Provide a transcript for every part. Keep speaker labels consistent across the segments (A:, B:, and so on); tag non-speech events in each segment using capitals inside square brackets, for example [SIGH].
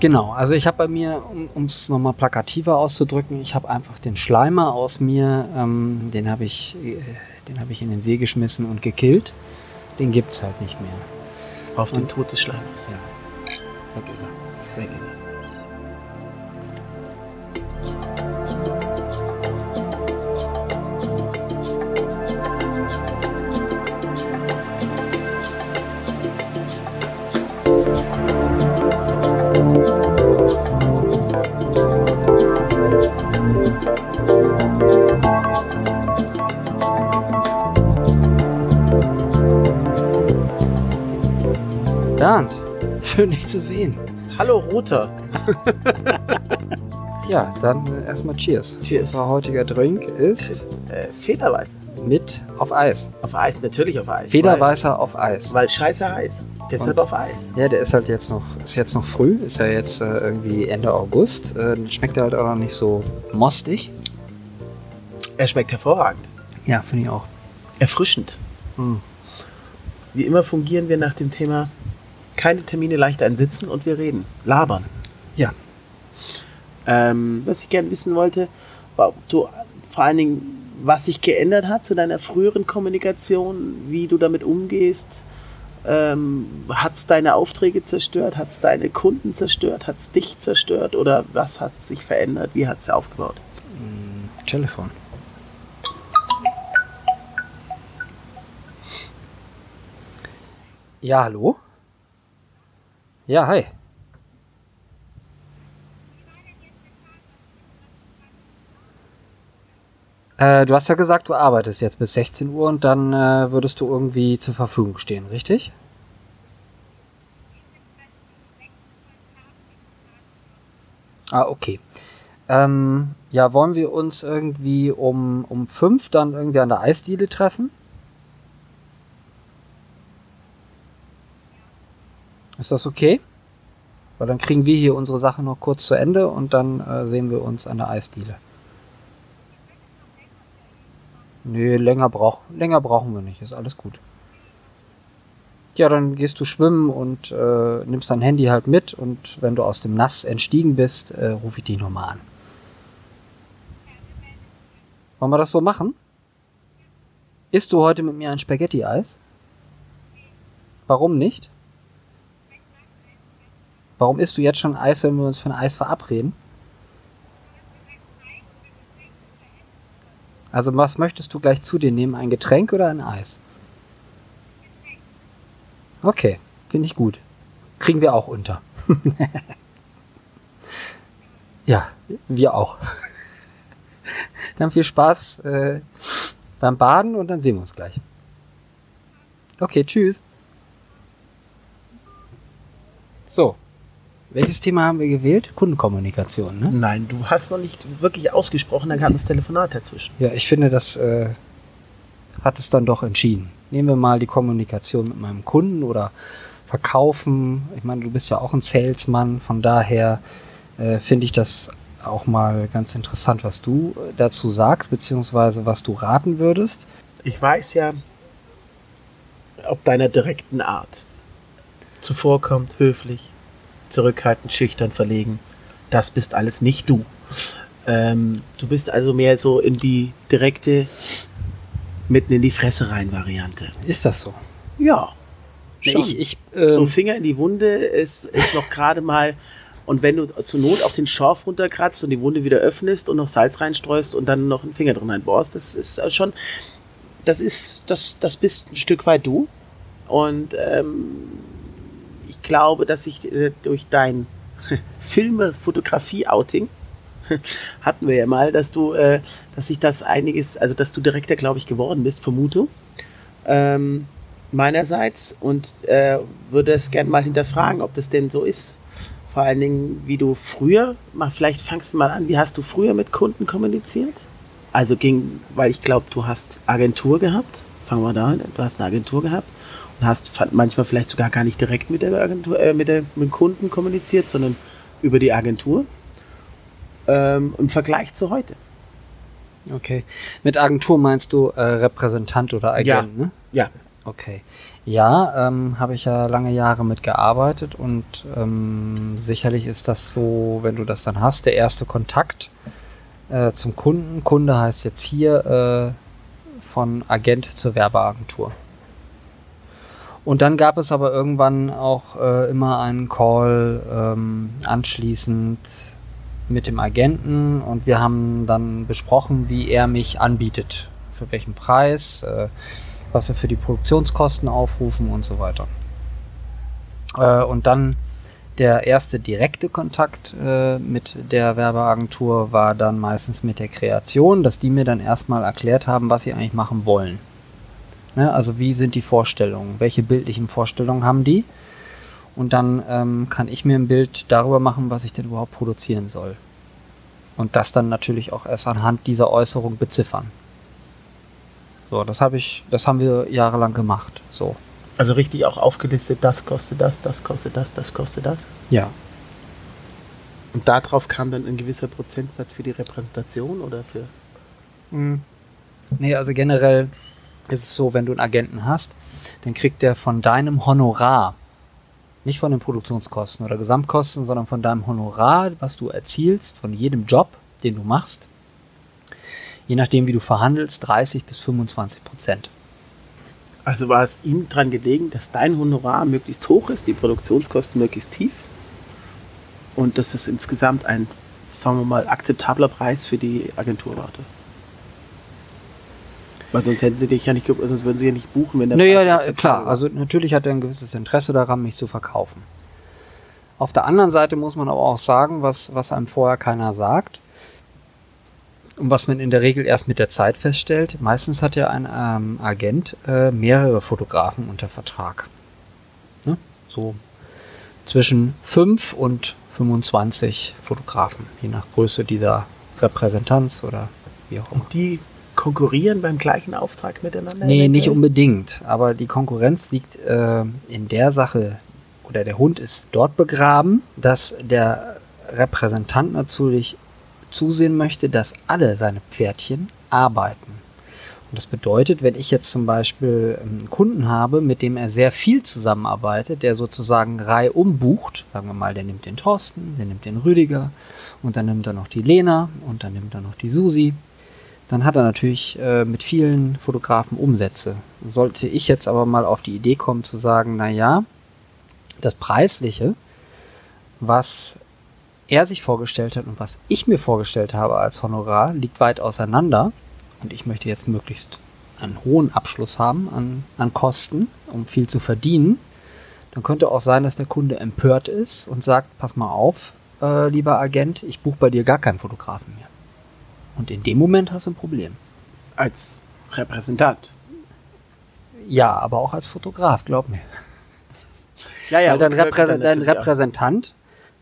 A: Genau, also ich habe bei mir, um es nochmal plakativer auszudrücken, ich habe einfach den Schleimer aus mir, ähm, den habe ich, äh, den habe ich in den See geschmissen und gekillt. Den gibt es halt nicht mehr.
B: Auf den Tod des Schleimers.
A: Ja. Weg ist er.
B: Weg ist er.
A: Bernd, schön dich zu sehen.
B: Hallo Roter. [LAUGHS]
A: Ja, dann äh, erstmal Cheers.
B: Cheers.
A: Unser heutiger Drink ist
B: Ist äh, Federweißer.
A: mit auf Eis.
B: Auf Eis, natürlich auf Eis.
A: Federweißer auf Eis.
B: Weil, weil scheiße heiß. Deshalb
A: Und?
B: auf Eis.
A: Ja, der ist halt jetzt noch, ist jetzt noch früh, ist ja jetzt äh, irgendwie Ende August. Äh, schmeckt er halt auch noch nicht so mostig.
B: Er schmeckt hervorragend.
A: Ja, finde ich auch.
B: Erfrischend.
A: Hm.
B: Wie immer fungieren wir nach dem Thema keine Termine leicht einsitzen und wir reden. Labern.
A: Ja.
B: Ähm, was ich gerne wissen wollte, war, ob du vor allen Dingen, was sich geändert hat zu deiner früheren Kommunikation, wie du damit umgehst. Ähm, hat es deine Aufträge zerstört? Hat es deine Kunden zerstört? Hat es dich zerstört? Oder was hat sich verändert? Wie hat es aufgebaut?
A: Telefon. Ja, hallo? Ja, hi. Äh, du hast ja gesagt, du arbeitest jetzt bis 16 Uhr und dann äh, würdest du irgendwie zur Verfügung stehen, richtig? Ah, okay. Ähm, ja, wollen wir uns irgendwie um, um dann irgendwie an der Eisdiele treffen? Ist das okay? Weil dann kriegen wir hier unsere Sache noch kurz zu Ende und dann äh, sehen wir uns an der Eisdiele. Nee, länger, brauch, länger brauchen wir nicht, ist alles gut. Ja, dann gehst du schwimmen und äh, nimmst dein Handy halt mit und wenn du aus dem Nass entstiegen bist, äh, rufe ich dich nochmal an. Wollen wir das so machen? Isst du heute mit mir ein Spaghetti-Eis? Warum nicht? Warum isst du jetzt schon Eis, wenn wir uns ein Eis verabreden? Also was möchtest du gleich zu dir nehmen? Ein Getränk oder ein Eis? Okay, finde ich gut. Kriegen wir auch unter. [LAUGHS] ja, wir auch. [LAUGHS] dann viel Spaß äh, beim Baden und dann sehen wir uns gleich. Okay, tschüss. So, welches Thema haben wir gewählt? Kundenkommunikation, ne?
B: Nein, du hast noch nicht wirklich ausgesprochen, dann kam das Telefonat dazwischen.
A: Ja, ich finde, das äh, hat es dann doch entschieden. Nehmen wir mal die Kommunikation mit meinem Kunden oder Verkaufen. Ich meine, du bist ja auch ein Salesman, von daher äh, finde ich das auch mal ganz interessant, was du äh, dazu sagst, beziehungsweise was du raten würdest.
B: Ich weiß ja, ob deiner direkten Art. Zuvorkommt, höflich, zurückhaltend, schüchtern, verlegen. Das bist alles nicht du. Ähm, du bist also mehr so in die direkte, mitten in die Fresse rein Variante.
A: Ist das so?
B: Ja. Schon.
A: Ich, ich, ähm,
B: so Finger in die Wunde ist, ist noch gerade mal. Und wenn du zur Not auch den Schorf runterkratzt und die Wunde wieder öffnest und noch Salz reinstreust und dann noch einen Finger drin einbohrst, das ist äh, schon, das ist, das, das bist ein Stück weit du. Und ähm, ich glaube, dass ich äh, durch dein [LAUGHS] Filme-Fotografie-Outing [LAUGHS] hatten wir ja mal, dass du, äh, dass sich das einiges, also dass du direkter, glaube ich, geworden bist, vermute. Ähm, meinerseits und äh, würde es gerne mal hinterfragen, ob das denn so ist. Vor allen Dingen, wie du früher, mal, vielleicht fangst du mal an, wie hast du früher mit Kunden kommuniziert? Also ging, weil ich glaube, du hast Agentur gehabt. Fangen wir da an. Du hast eine Agentur gehabt hast manchmal vielleicht sogar gar nicht direkt mit der Agentur, äh, mit, der, mit dem Kunden kommuniziert, sondern über die Agentur. Ähm, Im Vergleich zu heute.
A: Okay. Mit Agentur meinst du äh, Repräsentant oder Agent,
B: Ja.
A: ne?
B: Ja,
A: Okay. Ja, ähm, habe ich ja lange Jahre mitgearbeitet und ähm, sicherlich ist das so, wenn du das dann hast, der erste Kontakt äh, zum Kunden. Kunde heißt jetzt hier äh, von Agent zur Werbeagentur. Und dann gab es aber irgendwann auch äh, immer einen Call ähm, anschließend mit dem Agenten und wir haben dann besprochen, wie er mich anbietet, für welchen Preis, äh, was wir für die Produktionskosten aufrufen und so weiter. Äh, und dann der erste direkte Kontakt äh, mit der Werbeagentur war dann meistens mit der Kreation, dass die mir dann erstmal erklärt haben, was sie eigentlich machen wollen. Ne? Also wie sind die Vorstellungen, welche bildlichen Vorstellungen haben die? Und dann ähm, kann ich mir ein Bild darüber machen, was ich denn überhaupt produzieren soll. Und das dann natürlich auch erst anhand dieser Äußerung beziffern. So, das habe ich, das haben wir jahrelang gemacht. So.
B: Also richtig auch aufgelistet, das kostet das, das kostet das, das kostet das.
A: Ja.
B: Und darauf kam dann ein gewisser Prozentsatz für die Repräsentation oder für.
A: Mhm. Nee, also generell ist es so, wenn du einen Agenten hast, dann kriegt der von deinem Honorar, nicht von den Produktionskosten oder Gesamtkosten, sondern von deinem Honorar, was du erzielst, von jedem Job, den du machst, je nachdem, wie du verhandelst, 30 bis 25 Prozent.
B: Also war es ihm daran gelegen, dass dein Honorar möglichst hoch ist, die Produktionskosten möglichst tief und dass es insgesamt ein, sagen wir mal, akzeptabler Preis für die Agentur war. Weil sonst hätten sie dich ja nicht, sonst würden sie ja nicht buchen, wenn der
A: naja, ja, klar. War. Also natürlich hat er ein gewisses Interesse daran, mich zu verkaufen. Auf der anderen Seite muss man aber auch sagen, was, was einem vorher keiner sagt und was man in der Regel erst mit der Zeit feststellt, meistens hat ja ein ähm, Agent äh, mehrere Fotografen unter Vertrag. Ne? So zwischen 5 und 25 Fotografen, je nach Größe dieser Repräsentanz oder wie auch immer.
B: Und die konkurrieren beim gleichen Auftrag miteinander?
A: Nee, nicht unbedingt. Aber die Konkurrenz liegt äh, in der Sache, oder der Hund ist dort begraben, dass der Repräsentant natürlich zusehen möchte, dass alle seine Pferdchen arbeiten. Und das bedeutet, wenn ich jetzt zum Beispiel einen Kunden habe, mit dem er sehr viel zusammenarbeitet, der sozusagen Reihe umbucht, sagen wir mal, der nimmt den Thorsten, der nimmt den Rüdiger und dann nimmt er noch die Lena und dann nimmt er noch die Susi, dann hat er natürlich äh, mit vielen Fotografen Umsätze. Sollte ich jetzt aber mal auf die Idee kommen zu sagen, na ja, das Preisliche, was er sich vorgestellt hat und was ich mir vorgestellt habe als Honorar, liegt weit auseinander. Und ich möchte jetzt möglichst einen hohen Abschluss haben an, an Kosten, um viel zu verdienen. Dann könnte auch sein, dass der Kunde empört ist und sagt, pass mal auf, äh, lieber Agent, ich buche bei dir gar keinen Fotografen mehr. Und in dem Moment hast du ein Problem.
B: Als Repräsentant.
A: Ja, aber auch als Fotograf, glaub mir.
B: Ja, ja,
A: Weil dein, Reprä dein Repräsentant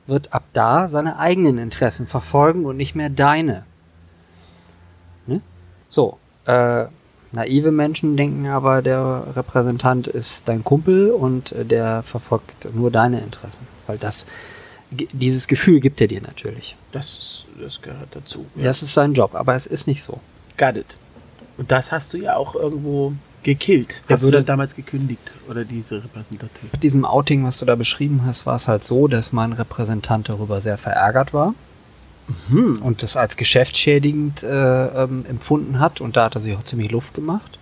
A: wird ab da seine eigenen Interessen verfolgen und nicht mehr deine. Ne? So, äh, naive Menschen denken aber, der Repräsentant ist dein Kumpel und äh, der verfolgt nur deine Interessen. Weil das, dieses Gefühl gibt er dir natürlich.
B: Das, das gehört dazu.
A: Ja. Das ist sein Job, aber es ist nicht so.
B: Got it. Und das hast du ja auch irgendwo gekillt. Hast du dann damals gekündigt oder diese Repräsentative?
A: Mit diesem Outing, was du da beschrieben hast, war es halt so, dass mein Repräsentant darüber sehr verärgert war. Mhm. Und das als geschäftsschädigend äh, ähm, empfunden hat. Und da hat er sich auch ziemlich Luft gemacht.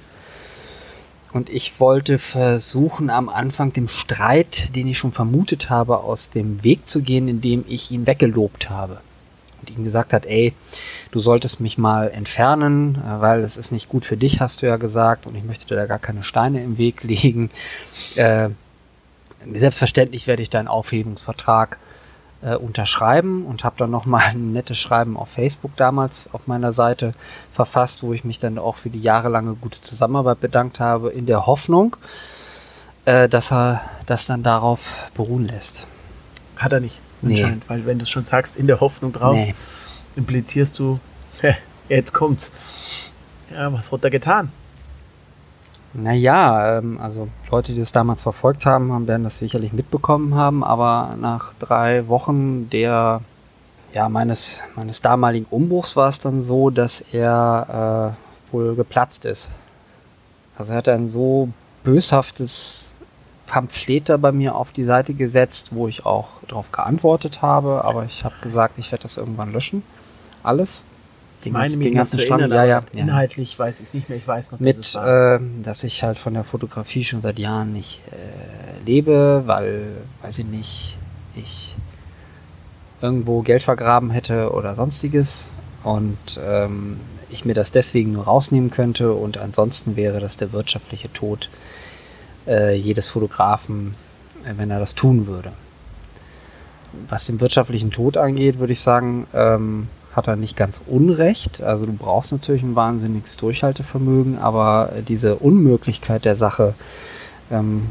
A: Und ich wollte versuchen, am Anfang dem Streit, den ich schon vermutet habe, aus dem Weg zu gehen, indem ich ihn weggelobt habe und ihm gesagt hat, ey, du solltest mich mal entfernen, äh, weil es ist nicht gut für dich, hast du ja gesagt, und ich möchte dir da gar keine Steine im Weg [LAUGHS] legen. Äh, selbstverständlich werde ich deinen Aufhebungsvertrag äh, unterschreiben und habe dann nochmal [LAUGHS] ein nettes Schreiben auf Facebook damals auf meiner Seite verfasst, wo ich mich dann auch für die jahrelange gute Zusammenarbeit bedankt habe, in der Hoffnung, äh, dass er das dann darauf beruhen lässt.
B: Hat er nicht anscheinend, nee. weil wenn du schon sagst, in der Hoffnung drauf, nee. implizierst du, [LAUGHS] jetzt kommt's. Ja, was wurde da getan?
A: Naja, ähm, also Leute, die das damals verfolgt haben, werden das sicherlich mitbekommen haben, aber nach drei Wochen der, ja, meines, meines damaligen Umbruchs war es dann so, dass er äh, wohl geplatzt ist. Also er hatte einen so böshaftes Pamphlet da bei mir auf die Seite gesetzt, wo ich auch darauf geantwortet habe, aber ich habe gesagt, ich werde das irgendwann löschen. Alles.
B: Den meine mich ganzen Stand, erinnern, ja, ja, inhaltlich weiß ich es nicht mehr, ich weiß noch,
A: Mit, dass, äh, dass ich halt von der Fotografie schon seit Jahren nicht äh, lebe, weil, weiß ich nicht, ich irgendwo Geld vergraben hätte oder sonstiges und ähm, ich mir das deswegen nur rausnehmen könnte und ansonsten wäre das der wirtschaftliche Tod äh, jedes Fotografen, äh, wenn er das tun würde. Was den wirtschaftlichen Tod angeht, würde ich sagen, ähm, hat er nicht ganz unrecht. Also du brauchst natürlich ein wahnsinniges Durchhaltevermögen, aber diese Unmöglichkeit der Sache, ähm,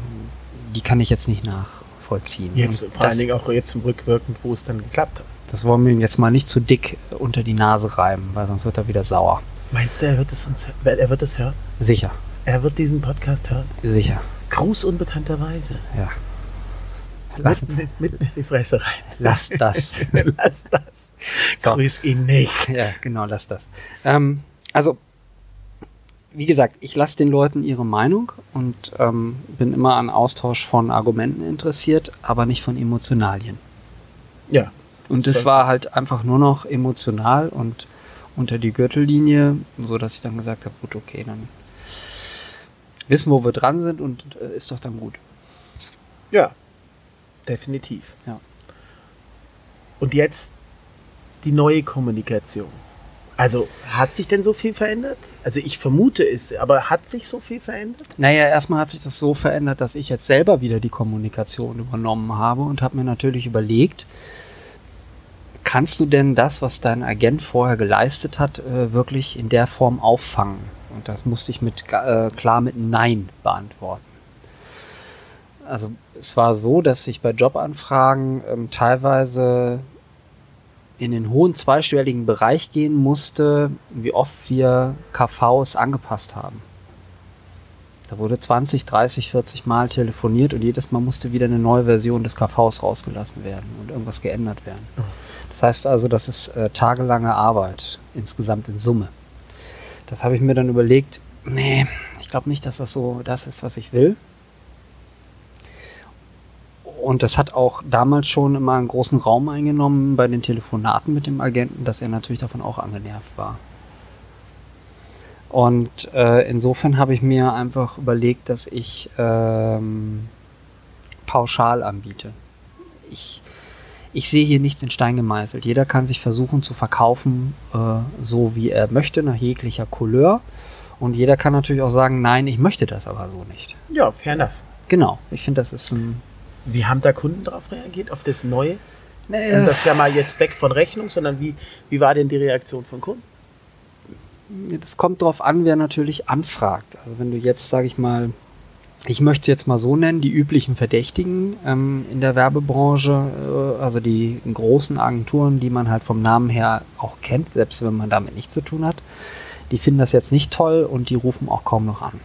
A: die kann ich jetzt nicht nachvollziehen.
B: Jetzt Und vor das, allen Dingen auch jetzt zum Rückwirkend, wo es dann geklappt hat.
A: Das wollen wir ihm jetzt mal nicht zu dick unter die Nase reiben, weil sonst wird er wieder sauer.
B: Meinst du, er wird es uns, er wird es hören?
A: Sicher.
B: Er wird diesen Podcast hören?
A: Sicher.
B: Gruß unbekannterweise.
A: Ja.
B: Lass, mit, mit, in die Fresse rein.
A: Lass das. [LAUGHS]
B: lass das. So. Grüß ihn nicht. [LAUGHS]
A: Ja, genau, lass das. Ähm, also, wie gesagt, ich lasse den Leuten ihre Meinung und ähm, bin immer an Austausch von Argumenten interessiert, aber nicht von Emotionalien.
B: Ja.
A: Und es war halt einfach nur noch emotional und unter die Gürtellinie, so dass ich dann gesagt habe, gut, okay, dann wissen, wo wir dran sind und äh, ist doch dann gut.
B: Ja, definitiv.
A: Ja.
B: Und jetzt die neue Kommunikation. Also hat sich denn so viel verändert? Also ich vermute es, aber hat sich so viel verändert?
A: Naja, erstmal hat sich das so verändert, dass ich jetzt selber wieder die Kommunikation übernommen habe und habe mir natürlich überlegt, kannst du denn das, was dein Agent vorher geleistet hat, äh, wirklich in der Form auffangen? Und das musste ich mit äh, klar mit Nein beantworten. Also es war so, dass ich bei Jobanfragen ähm, teilweise in den hohen zweistelligen Bereich gehen musste, wie oft wir KVs angepasst haben. Da wurde 20, 30, 40 Mal telefoniert und jedes Mal musste wieder eine neue Version des KVs rausgelassen werden und irgendwas geändert werden. Das heißt also, das ist äh, tagelange Arbeit insgesamt in Summe. Das habe ich mir dann überlegt, nee, ich glaube nicht, dass das so das ist, was ich will. Und das hat auch damals schon immer einen großen Raum eingenommen bei den Telefonaten mit dem Agenten, dass er natürlich davon auch angenervt war. Und äh, insofern habe ich mir einfach überlegt, dass ich ähm, pauschal anbiete. Ich ich sehe hier nichts in Stein gemeißelt. Jeder kann sich versuchen zu verkaufen, äh, so wie er möchte, nach jeglicher Couleur. Und jeder kann natürlich auch sagen, nein, ich möchte das aber so nicht.
B: Ja, fair enough.
A: Genau, ich finde, das ist ein.
B: Wie haben da Kunden darauf reagiert, auf das Neue? Naja. Und das ja mal jetzt weg von Rechnung, sondern wie, wie war denn die Reaktion von Kunden?
A: Das kommt darauf an, wer natürlich anfragt. Also wenn du jetzt, sage ich mal, ich möchte es jetzt mal so nennen, die üblichen Verdächtigen ähm, in der Werbebranche, äh, also die großen Agenturen, die man halt vom Namen her auch kennt, selbst wenn man damit nichts zu tun hat, die finden das jetzt nicht toll und die rufen auch kaum noch an.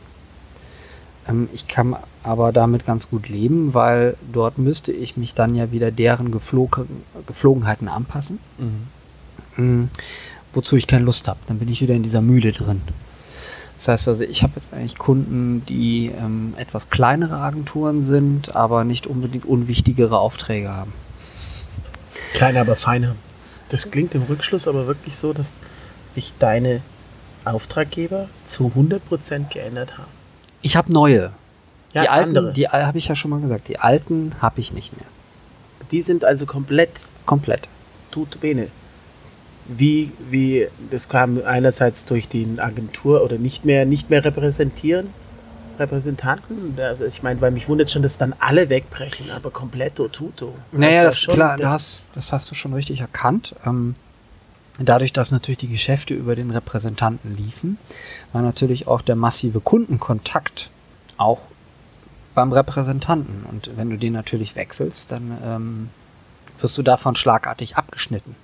A: Ähm, ich kann aber damit ganz gut leben, weil dort müsste ich mich dann ja wieder deren Geflog Geflogenheiten anpassen, mhm. Mhm, wozu ich keine Lust habe. Dann bin ich wieder in dieser Mühle drin. Das heißt also, ich habe jetzt eigentlich Kunden, die ähm, etwas kleinere Agenturen sind, aber nicht unbedingt unwichtigere Aufträge haben.
B: Kleiner, aber feiner. Das klingt im Rückschluss aber wirklich so, dass sich deine Auftraggeber zu 100% geändert haben.
A: Ich habe neue. Ja, die alten, andere. die habe ich ja schon mal gesagt. Die alten habe ich nicht mehr.
B: Die sind also komplett.
A: Komplett.
B: Tut bene wie, wie, das kam einerseits durch die Agentur oder nicht mehr, nicht mehr repräsentieren, Repräsentanten. Ich meine, weil mich wundert schon, dass dann alle wegbrechen, aber kompletto tuto.
A: Naja, das, das klar, das, das hast du schon richtig erkannt. Ähm, dadurch, dass natürlich die Geschäfte über den Repräsentanten liefen, war natürlich auch der massive Kundenkontakt auch beim Repräsentanten. Und wenn du den natürlich wechselst, dann ähm, wirst du davon schlagartig abgeschnitten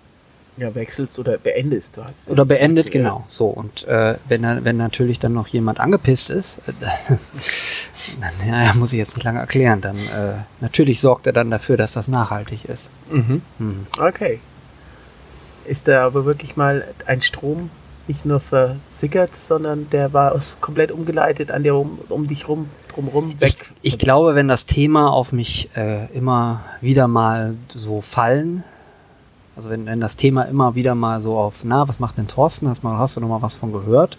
B: ja, wechselst oder beendest. Du
A: hast oder beendet, okay, genau. So, und äh, wenn, wenn natürlich dann noch jemand angepisst ist, äh, [LAUGHS] dann ja, muss ich jetzt nicht lange erklären, dann äh, natürlich sorgt er dann dafür, dass das nachhaltig ist.
B: Mhm. Mhm. Okay. Ist da aber wirklich mal ein Strom nicht nur versickert, sondern der war komplett umgeleitet an dir um, um dich rum, drumrum weg.
A: Ich, ich glaube, wenn das Thema auf mich äh, immer wieder mal so fallen, also wenn, wenn das Thema immer wieder mal so auf, na, was macht denn Thorsten? Hast, mal, hast du noch mal was von gehört?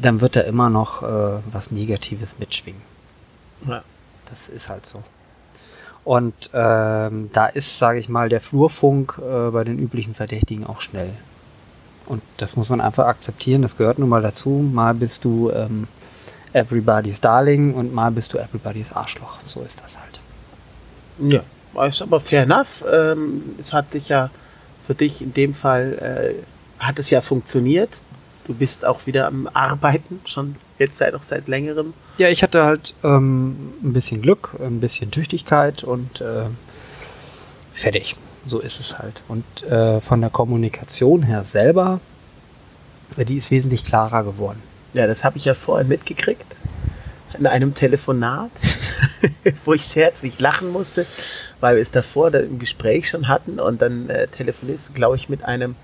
A: Dann wird da immer noch äh, was Negatives mitschwingen. Ja. Das ist halt so. Und ähm, da ist, sage ich mal, der Flurfunk äh, bei den üblichen Verdächtigen auch schnell. Und das muss man einfach akzeptieren, das gehört nun mal dazu. Mal bist du ähm, everybody's Darling und mal bist du everybody's Arschloch. So ist das halt.
B: Ja, ist aber fair enough. Ähm, es hat sich ja für dich in dem Fall, äh, hat es ja funktioniert. Du bist auch wieder am Arbeiten, schon jetzt seit auch seit längerem.
A: Ja, ich hatte halt ähm, ein bisschen Glück, ein bisschen Tüchtigkeit und äh, fertig. So ist es halt. Und äh, von der Kommunikation her selber, die ist wesentlich klarer geworden.
B: Ja, das habe ich ja vorhin mitgekriegt. In einem Telefonat, [LAUGHS] wo ich sehr herzlich lachen musste, weil wir es davor da im Gespräch schon hatten und dann äh, telefonierst du, glaube ich, mit einem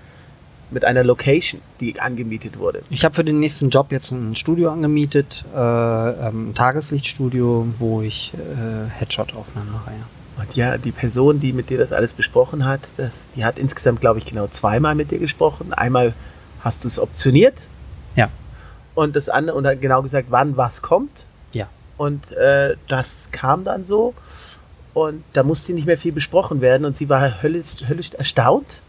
B: mit einer Location, die angemietet wurde.
A: Ich habe für den nächsten Job jetzt ein Studio angemietet, äh, ähm, ein Tageslichtstudio, wo ich äh, Headshot-Aufnahmen mache. Ja.
B: Und ja, die Person, die mit dir das alles besprochen hat, das, die hat insgesamt, glaube ich, genau zweimal mit dir gesprochen. Einmal hast du es optioniert.
A: Ja.
B: Und das andere, und hat genau gesagt, wann was kommt.
A: Ja.
B: Und äh, das kam dann so. Und da musste nicht mehr viel besprochen werden. Und sie war höllisch, höllisch erstaunt,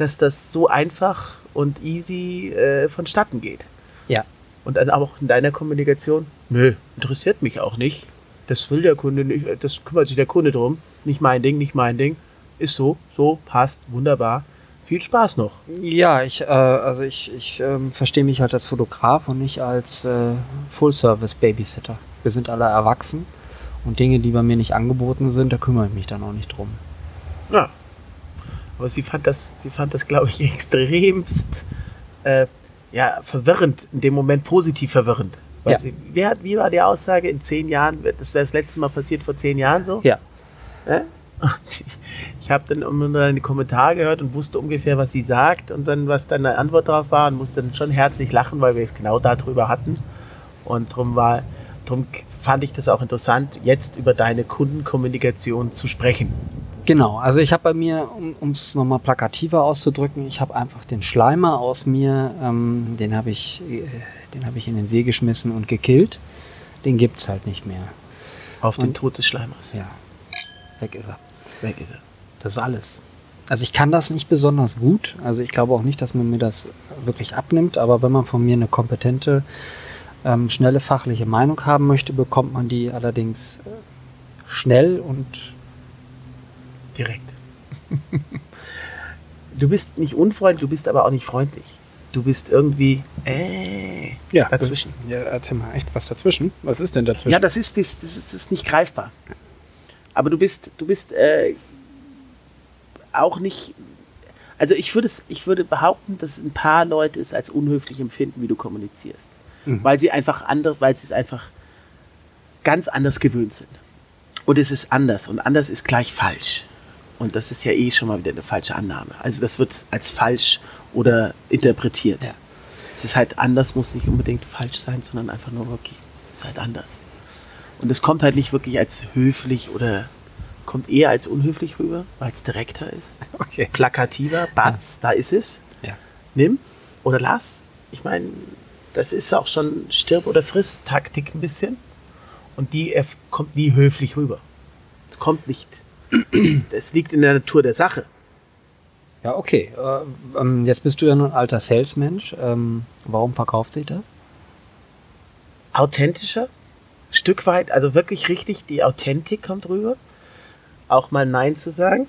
B: dass das so einfach und easy äh, vonstatten geht.
A: Ja.
B: Und dann auch in deiner Kommunikation, nö, interessiert mich auch nicht. Das will der Kunde nicht, das kümmert sich der Kunde drum. Nicht mein Ding, nicht mein Ding. Ist so, so, passt, wunderbar viel Spaß noch.
A: Ja, ich, äh, also ich, ich ähm, verstehe mich halt als Fotograf und nicht als äh, Full-Service-Babysitter. Wir sind alle erwachsen und Dinge, die bei mir nicht angeboten sind, da kümmere ich mich dann auch nicht drum.
B: Aber sie fand das, sie fand das, glaube ich, [LAUGHS] extremst äh, ja, verwirrend, in dem Moment positiv verwirrend. Weil ja. sie, wie, hat, wie war die Aussage in zehn Jahren, das wäre das letzte Mal passiert vor zehn Jahren so?
A: Ja.
B: Äh? [LAUGHS] ich habe dann immer die Kommentare gehört und wusste ungefähr, was sie sagt und dann, was dann eine Antwort drauf war und musste dann schon herzlich lachen, weil wir es genau darüber hatten. Und darum war, darum fand ich das auch interessant, jetzt über deine Kundenkommunikation zu sprechen.
A: Genau, also ich habe bei mir, um es nochmal plakativer auszudrücken, ich habe einfach den Schleimer aus mir, ähm, den habe ich, äh, den habe ich in den See geschmissen und gekillt. Den gibt es halt nicht mehr.
B: Auf und, den Tod des Schleimers.
A: Ja, weg ist er.
B: Weg ist er.
A: Das ist alles. Also ich kann das nicht besonders gut. Also ich glaube auch nicht, dass man mir das wirklich abnimmt. Aber wenn man von mir eine kompetente, ähm, schnelle fachliche Meinung haben möchte, bekommt man die allerdings äh, schnell und
B: direkt. du bist nicht unfreundlich, du bist aber auch nicht freundlich. Du bist irgendwie äh,
A: ja, dazwischen. Ja, erzähl mal echt was dazwischen. Was ist denn dazwischen?
B: Ja, das ist, das, das ist, das ist nicht greifbar. Aber du bist, du bist äh, auch nicht. Also ich würde ich würde behaupten, dass ein paar Leute es als unhöflich empfinden, wie du kommunizierst. Mhm. Weil sie einfach andere, weil sie es einfach ganz anders gewöhnt sind. Und es ist anders und anders ist gleich falsch. Und das ist ja eh schon mal wieder eine falsche Annahme. Also das wird als falsch oder interpretiert. Ja. Es ist halt anders, muss nicht unbedingt falsch sein, sondern einfach nur wirklich, es ist halt anders. Und es kommt halt nicht wirklich als höflich oder kommt eher als unhöflich rüber, weil es direkter ist. [LAUGHS]
A: Okay.
B: Plakativer, Batz, ja. da ist es.
A: Ja.
B: Nimm oder lass. Ich meine, das ist auch schon Stirb- oder Friss-Taktik ein bisschen. Und die kommt nie höflich rüber. Es kommt nicht. Es liegt in der Natur der Sache.
A: Ja, okay. Äh, ähm, jetzt bist du ja nun ein alter Salesmensch. Ähm, warum verkauft sich das?
B: Authentischer, Stück weit, also wirklich richtig, die Authentik kommt rüber. Auch mal Nein zu sagen,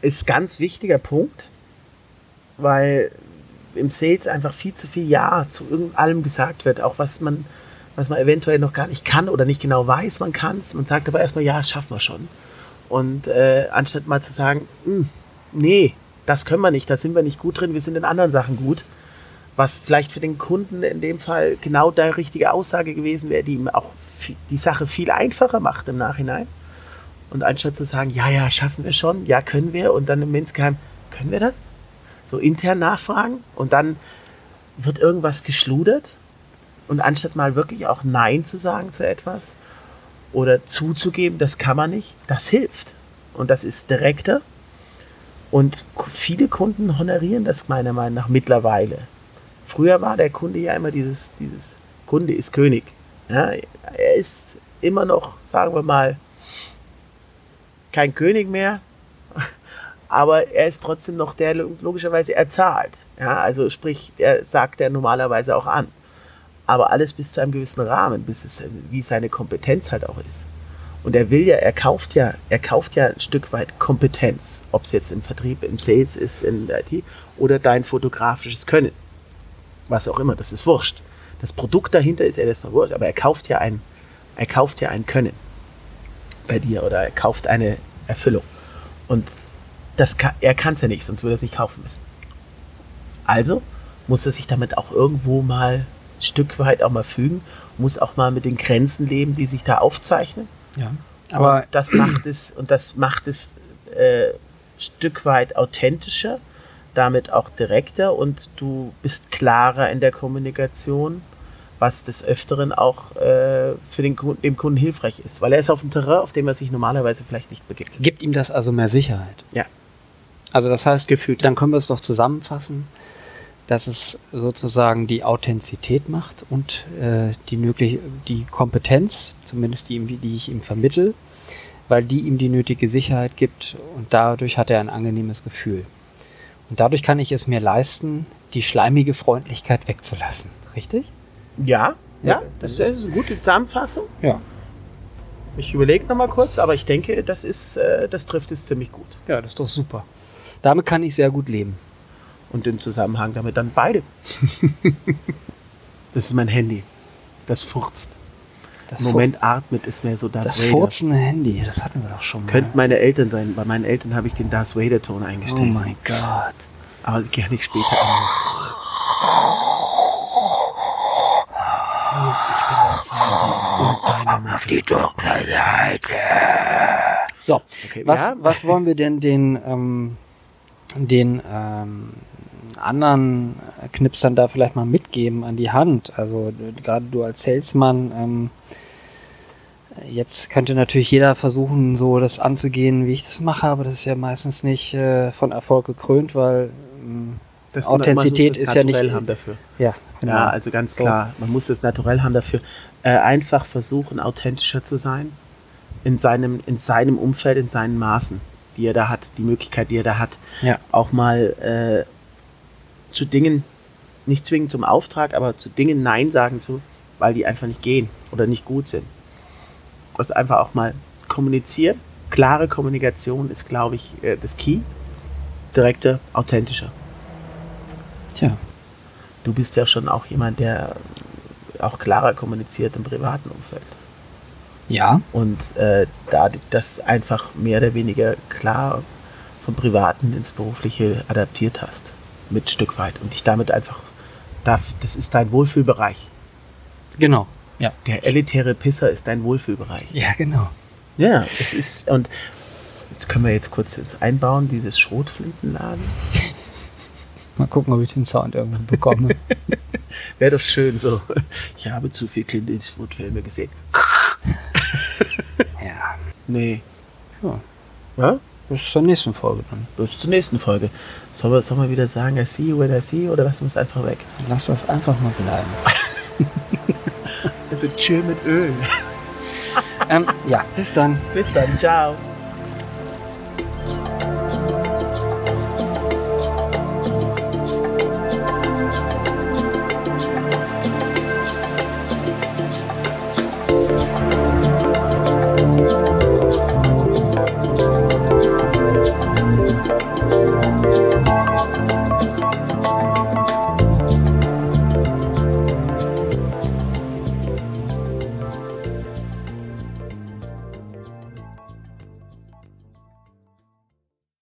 B: ist ganz wichtiger Punkt, weil im Sales einfach viel zu viel Ja zu irgendeinem gesagt wird, auch was man, was man eventuell noch gar nicht kann oder nicht genau weiß, man kann es. Man sagt aber erstmal, ja, schaffen wir schon. Und äh, anstatt mal zu sagen, hm, nee, das können wir nicht, da sind wir nicht gut drin, wir sind in anderen Sachen gut, was vielleicht für den Kunden in dem Fall genau der richtige Aussage gewesen wäre, die ihm auch die Sache viel einfacher macht im Nachhinein. Und anstatt zu sagen, ja, ja, schaffen wir schon, ja, können wir, und dann im Insgeheim, können wir das? So intern nachfragen und dann wird irgendwas geschludert und anstatt mal wirklich auch Nein zu sagen zu etwas oder zuzugeben, das kann man nicht, das hilft. Und das ist direkter. Und viele Kunden honorieren das meiner Meinung nach mittlerweile. Früher war der Kunde ja immer dieses, dieses Kunde ist König. Ja, er ist immer noch, sagen wir mal, kein König mehr, [LAUGHS] aber er ist trotzdem noch der, logischerweise er zahlt. Ja, also sprich, er sagt er normalerweise auch an. Aber alles bis zu einem gewissen Rahmen, bis es, wie seine Kompetenz halt auch ist. Und er will ja, er kauft ja, er kauft ja ein Stück weit Kompetenz, ob es jetzt im Vertrieb, im Sales ist, in der IT oder dein fotografisches Können. Was auch immer, das ist wurscht. Das Produkt dahinter ist er erstmal wurscht, aber er kauft ja ein, er kauft ja ein Können bei dir oder er kauft eine Erfüllung. Und das kann, er kann es ja nicht, sonst würde er es nicht kaufen müssen. Also muss er sich damit auch irgendwo mal Stück weit auch mal fügen, muss auch mal mit den Grenzen leben, die sich da aufzeichnen
A: ja. Aber
B: und das macht es und das macht es äh, Stück weit authentischer, damit auch direkter und du bist klarer in der Kommunikation, was des Öfteren auch äh, für den Kunden, dem Kunden hilfreich ist, weil er ist auf dem Terrain, auf dem er sich normalerweise vielleicht nicht begegnet.
A: Gibt ihm das also mehr Sicherheit?
B: Ja.
A: Also das heißt, Gefühlt. dann können wir es doch zusammenfassen dass es sozusagen die Authentizität macht und äh, die, nötige, die Kompetenz, zumindest die, die ich ihm vermittel, weil die ihm die nötige Sicherheit gibt und dadurch hat er ein angenehmes Gefühl. Und dadurch kann ich es mir leisten, die schleimige Freundlichkeit wegzulassen. Richtig?
B: Ja, ja, das, das ist eine gute Zusammenfassung.
A: Ja.
B: Ich überlege nochmal kurz, aber ich denke, das ist, äh, das trifft es ziemlich gut.
A: Ja, das ist doch super. Damit kann ich sehr gut leben.
B: Und im Zusammenhang damit dann beide. [LAUGHS] das ist mein Handy. Das furzt. Das Im Moment atmet es mehr so
A: das Das Vader. furzende Handy, das hatten wir doch schon
B: mal. Könnten meine Eltern sein. Bei meinen Eltern habe ich den Darth Vader-Ton eingestellt. Oh
A: mein Gott.
B: Aber gerne ich später an. Luke, ich bin dein Vater und deine Mutter. Auf die dunkle Seite.
A: So, okay, was, ja? was wollen wir denn den, ähm, den ähm, anderen Knipsern da vielleicht mal mitgeben an die Hand. Also gerade du als Salesman, ähm, jetzt könnte natürlich jeder versuchen, so das anzugehen, wie ich das mache, aber das ist ja meistens nicht äh, von Erfolg gekrönt, weil ähm, das Authentizität ist ja nicht.
B: Haben dafür.
A: Ja,
B: genau. ja, also ganz klar, man muss das naturell haben dafür. Äh, einfach versuchen, authentischer zu sein in seinem, in seinem Umfeld, in seinen Maßen, die er da hat, die Möglichkeit, die er da hat,
A: ja.
B: auch mal äh, zu Dingen, nicht zwingend zum Auftrag, aber zu Dingen Nein sagen zu, weil die einfach nicht gehen oder nicht gut sind. Also einfach auch mal kommunizieren. Klare Kommunikation ist, glaube ich, äh, das Key. Direkte, authentischer.
A: Tja.
B: Du bist ja schon auch jemand, der auch klarer kommuniziert im privaten Umfeld.
A: Ja.
B: Und äh, da das einfach mehr oder weniger klar vom Privaten ins Berufliche adaptiert hast mit Stück weit und dich damit einfach, darf, das ist dein Wohlfühlbereich.
A: Genau, ja.
B: Der elitäre Pisser ist dein Wohlfühlbereich.
A: Ja, genau.
B: Ja, es ist, und jetzt können wir jetzt kurz jetzt einbauen, dieses Schrotflintenladen. [LAUGHS]
A: Mal gucken, ob ich den Sound irgendwann bekomme. [LAUGHS]
B: Wäre doch schön so. Ich habe zu viel Clint Eastwood-Filme gesehen. [LAUGHS]
A: ja.
B: Nee.
A: Ja. ja? Bis zur nächsten Folge dann.
B: Bis zur nächsten Folge. Sollen wir, sollen wir wieder sagen, I see you when I see you oder lassen wir es einfach weg?
A: Lass das einfach mal bleiben. [LAUGHS]
B: also chill mit Öl.
A: ähm, ja, bis dann.
B: Bis dann, ciao.